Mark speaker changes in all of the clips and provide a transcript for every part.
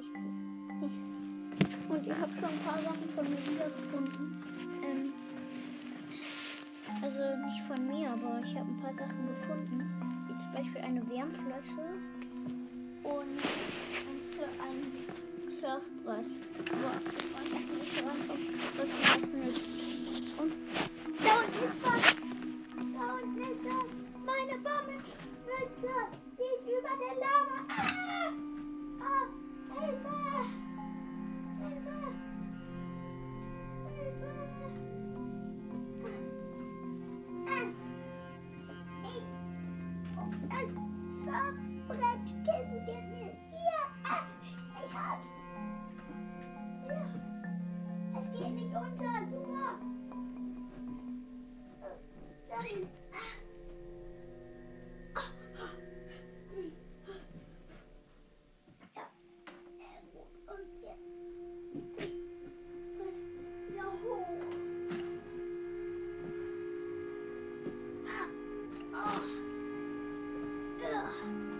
Speaker 1: echt gut. Und ich habe schon ein paar Sachen von mir wiedergefunden. Ähm, also nicht von mir, aber ich habe ein paar Sachen gefunden. Wie zum Beispiel eine Wärmflasche und ein, Surfbrett. Aber ich weiß nicht, was das kissen. Hier! Ah! Ich hab's! Ja! Es geht nicht unter. Super! Nein! Ja.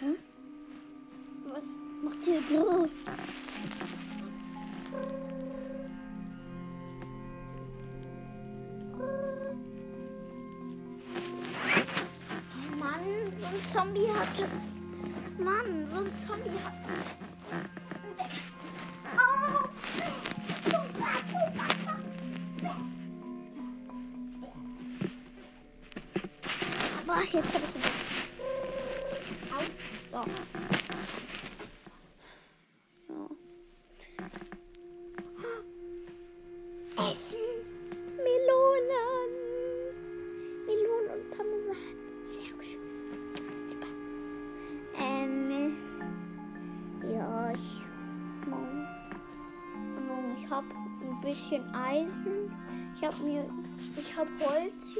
Speaker 1: Hä? Was macht? Oh so ein Zombie hatte. Mann, so ein Zombie hat. Oh! Jetzt habe ich ihn. Aus. So. Ja. Essen. Melonen. Melonen und Parmesan. Sehr schön. Super. Ähm, ja, ich, ähm, ich habe ein bisschen Eisen. Ich habe mir, ich habe Holz.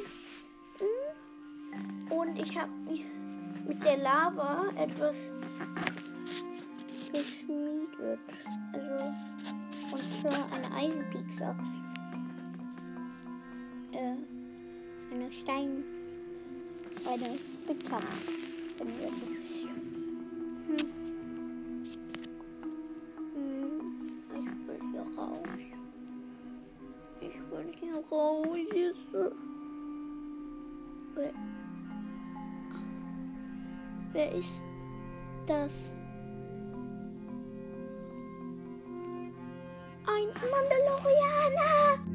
Speaker 1: Und ich habe mir mit der Lava etwas geschmiedet. Also, und zwar eine Eisenpickaxe. Äh, eine Stein. Eine wisst. Hm. Hm. Ich will hier raus. Ich will hier raus. Jetzt. Wer, ist das? Ein Mandalorianer!